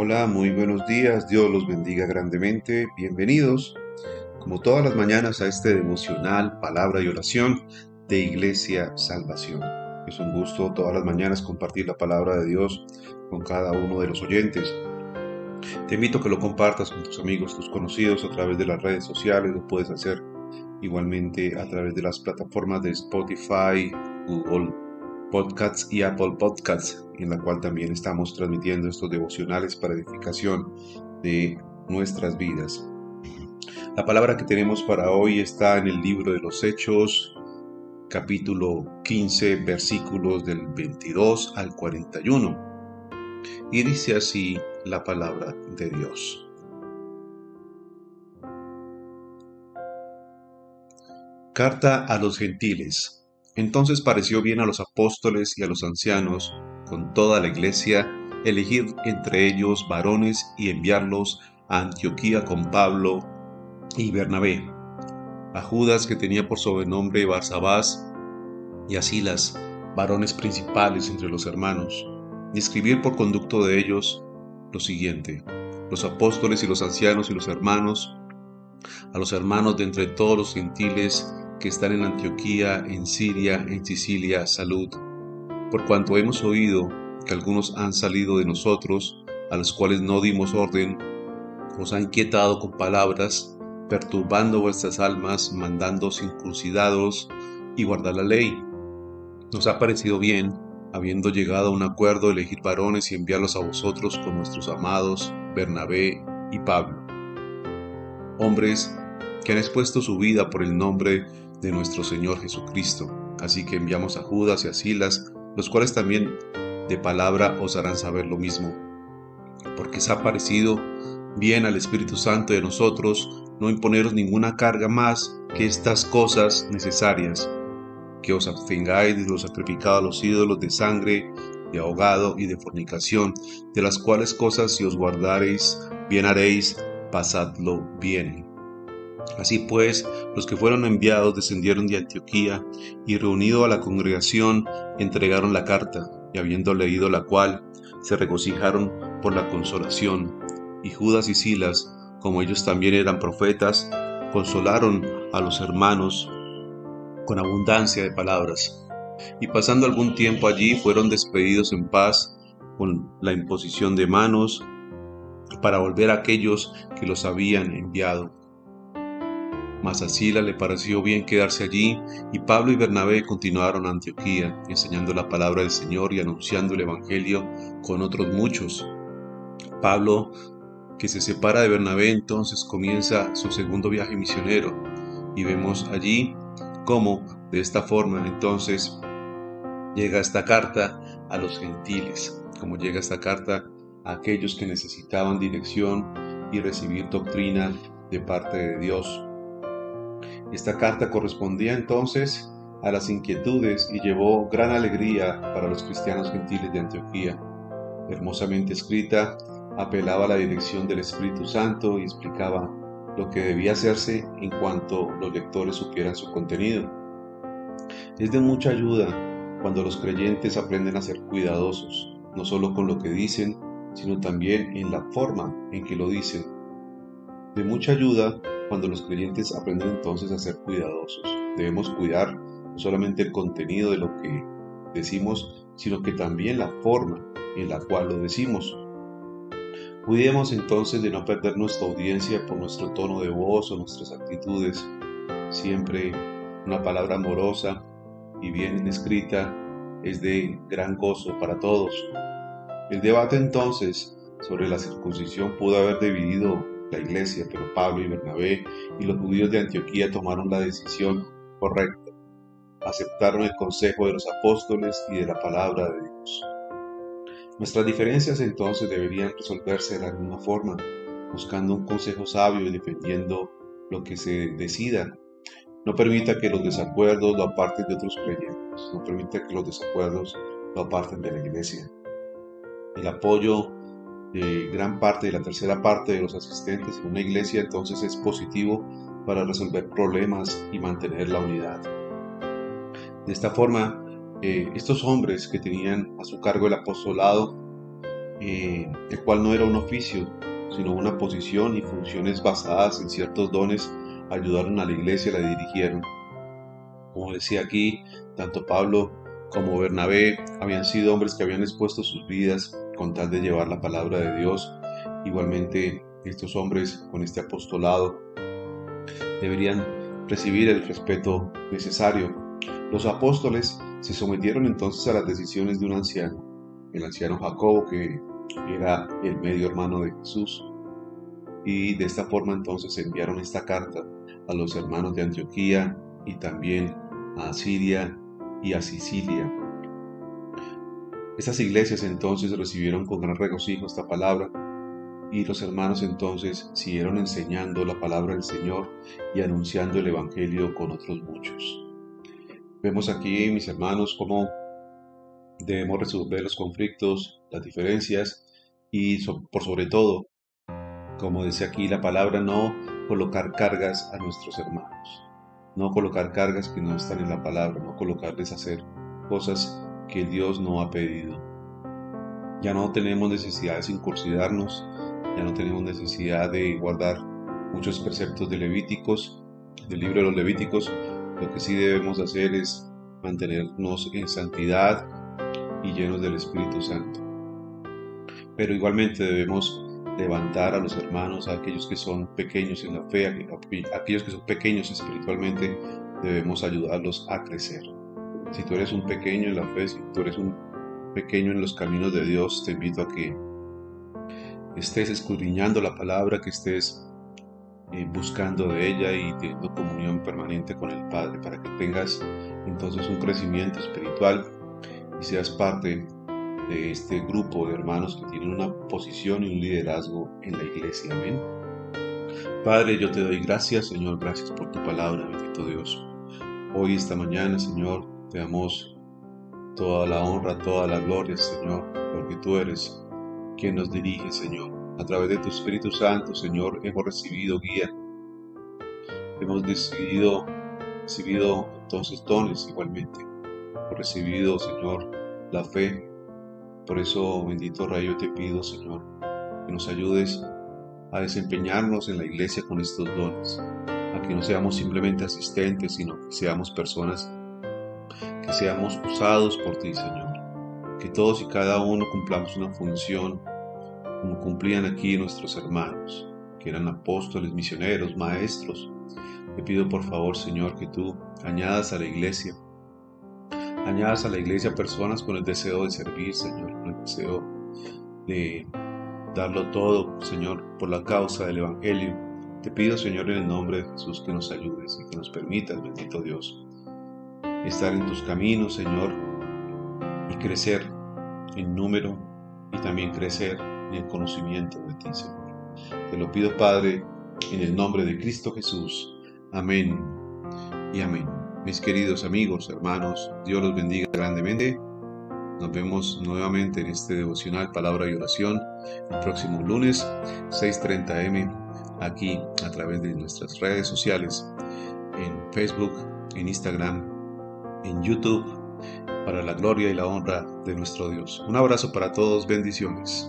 Hola, muy buenos días, Dios los bendiga grandemente, bienvenidos como todas las mañanas a este devocional, palabra y oración de Iglesia Salvación. Es un gusto todas las mañanas compartir la palabra de Dios con cada uno de los oyentes. Te invito a que lo compartas con tus amigos, tus conocidos a través de las redes sociales, lo puedes hacer igualmente a través de las plataformas de Spotify, Google Podcasts y Apple Podcasts, en la cual también estamos transmitiendo estos devocionales para edificación de nuestras vidas. La palabra que tenemos para hoy está en el libro de los Hechos, capítulo 15, versículos del 22 al 41. Y dice así la palabra de Dios. Carta a los gentiles entonces pareció bien a los apóstoles y a los ancianos, con toda la iglesia, elegir entre ellos varones y enviarlos a Antioquía con Pablo y Bernabé, a Judas que tenía por sobrenombre Barsabás, y a Silas, varones principales entre los hermanos, y escribir por conducto de ellos lo siguiente, los apóstoles y los ancianos y los hermanos, a los hermanos de entre todos los gentiles que están en Antioquía, en Siria, en Sicilia, salud, por cuanto hemos oído que algunos han salido de nosotros, a los cuales no dimos orden, os han inquietado con palabras, perturbando vuestras almas, mandando circuncidados y guardar la ley. Nos ha parecido bien, habiendo llegado a un acuerdo, elegir varones y enviarlos a vosotros con nuestros amados Bernabé y Pablo. Hombres que han expuesto su vida por el nombre de nuestro Señor Jesucristo. Así que enviamos a Judas y a Silas, los cuales también de palabra os harán saber lo mismo. Porque se ha parecido bien al Espíritu Santo de nosotros no imponeros ninguna carga más que estas cosas necesarias, que os abstengáis de los sacrificados a los ídolos de sangre, de ahogado y de fornicación, de las cuales cosas si os guardareis, bien haréis, pasadlo bien. Así pues, los que fueron enviados descendieron de Antioquía y reunido a la congregación entregaron la carta, y habiendo leído la cual, se regocijaron por la consolación. Y Judas y Silas, como ellos también eran profetas, consolaron a los hermanos con abundancia de palabras. Y pasando algún tiempo allí fueron despedidos en paz con la imposición de manos para volver a aquellos que los habían enviado mas Sila le pareció bien quedarse allí, y Pablo y Bernabé continuaron a Antioquía, enseñando la palabra del Señor y anunciando el Evangelio con otros muchos. Pablo, que se separa de Bernabé, entonces comienza su segundo viaje misionero, y vemos allí cómo de esta forma entonces llega esta carta a los gentiles, como llega esta carta a aquellos que necesitaban dirección y recibir doctrina de parte de Dios. Esta carta correspondía entonces a las inquietudes y llevó gran alegría para los cristianos gentiles de Antioquía. Hermosamente escrita, apelaba a la dirección del Espíritu Santo y explicaba lo que debía hacerse en cuanto los lectores supieran su contenido. Es de mucha ayuda cuando los creyentes aprenden a ser cuidadosos, no solo con lo que dicen, sino también en la forma en que lo dicen. De mucha ayuda cuando los creyentes aprenden entonces a ser cuidadosos. Debemos cuidar no solamente el contenido de lo que decimos, sino que también la forma en la cual lo decimos. Cuidemos entonces de no perder nuestra audiencia por nuestro tono de voz o nuestras actitudes. Siempre una palabra amorosa y bien escrita es de gran gozo para todos. El debate entonces sobre la circuncisión pudo haber dividido la iglesia, pero Pablo y Bernabé y los judíos de Antioquía tomaron la decisión correcta. Aceptaron el consejo de los apóstoles y de la palabra de Dios. Nuestras diferencias entonces deberían resolverse de la misma forma, buscando un consejo sabio y defendiendo lo que se decida. No permita que los desacuerdos lo aparten de otros creyentes, no permita que los desacuerdos lo aparten de la iglesia. El apoyo de gran parte de la tercera parte de los asistentes en una iglesia entonces es positivo para resolver problemas y mantener la unidad. De esta forma, eh, estos hombres que tenían a su cargo el apostolado eh, el cual no era un oficio, sino una posición y funciones basadas en ciertos dones, ayudaron a la iglesia la dirigieron. Como decía aquí, tanto Pablo como Bernabé habían sido hombres que habían expuesto sus vidas con tal de llevar la palabra de Dios. Igualmente, estos hombres con este apostolado deberían recibir el respeto necesario. Los apóstoles se sometieron entonces a las decisiones de un anciano, el anciano Jacobo, que era el medio hermano de Jesús. Y de esta forma entonces enviaron esta carta a los hermanos de Antioquía y también a Siria y a Sicilia. Estas iglesias entonces recibieron con gran regocijo esta palabra y los hermanos entonces siguieron enseñando la palabra del Señor y anunciando el Evangelio con otros muchos. Vemos aquí, mis hermanos, cómo debemos resolver los conflictos, las diferencias y por sobre todo, como dice aquí la palabra, no colocar cargas a nuestros hermanos, no colocar cargas que no están en la palabra, no colocarles a hacer cosas que Dios no ha pedido. Ya no tenemos necesidad de circuncidarnos, ya no tenemos necesidad de guardar muchos preceptos de Levíticos, del libro de los Levíticos. Lo que sí debemos hacer es mantenernos en santidad y llenos del Espíritu Santo. Pero igualmente debemos levantar a los hermanos, a aquellos que son pequeños en la fe, a aquellos que son pequeños espiritualmente, debemos ayudarlos a crecer. Si tú eres un pequeño en la fe, si tú eres un pequeño en los caminos de Dios, te invito a que estés escudriñando la palabra, que estés eh, buscando de ella y teniendo comunión permanente con el Padre, para que tengas entonces un crecimiento espiritual y seas parte de este grupo de hermanos que tienen una posición y un liderazgo en la iglesia. Amén. Padre, yo te doy gracias, Señor, gracias por tu palabra, bendito Dios. Hoy, esta mañana, Señor, te damos toda la honra, toda la gloria, Señor, porque tú eres quien nos dirige, Señor. A través de tu Espíritu Santo, Señor, hemos recibido guía. Hemos decidido, recibido entonces dones igualmente. Hemos recibido, Señor, la fe. Por eso, bendito Rey, yo te pido, Señor, que nos ayudes a desempeñarnos en la iglesia con estos dones, a que no seamos simplemente asistentes, sino que seamos personas, que seamos usados por ti, Señor que todos y cada uno cumplamos una función como cumplían aquí nuestros hermanos, que eran apóstoles, misioneros, maestros. Te pido por favor, Señor, que tú añadas a la iglesia, añadas a la iglesia personas con el deseo de servir, Señor, con el deseo de darlo todo, Señor, por la causa del Evangelio. Te pido, Señor, en el nombre de Jesús, que nos ayudes y que nos permitas, bendito Dios, estar en tus caminos, Señor, y crecer en número y también crecer en el conocimiento de ti, Señor. Te lo pido, Padre, en el nombre de Cristo Jesús. Amén y amén. Mis queridos amigos, hermanos, Dios los bendiga grandemente. Nos vemos nuevamente en este devocional Palabra y Oración el próximo lunes 6.30 m aquí a través de nuestras redes sociales en Facebook, en Instagram, en YouTube para la gloria y la honra de nuestro Dios. Un abrazo para todos, bendiciones.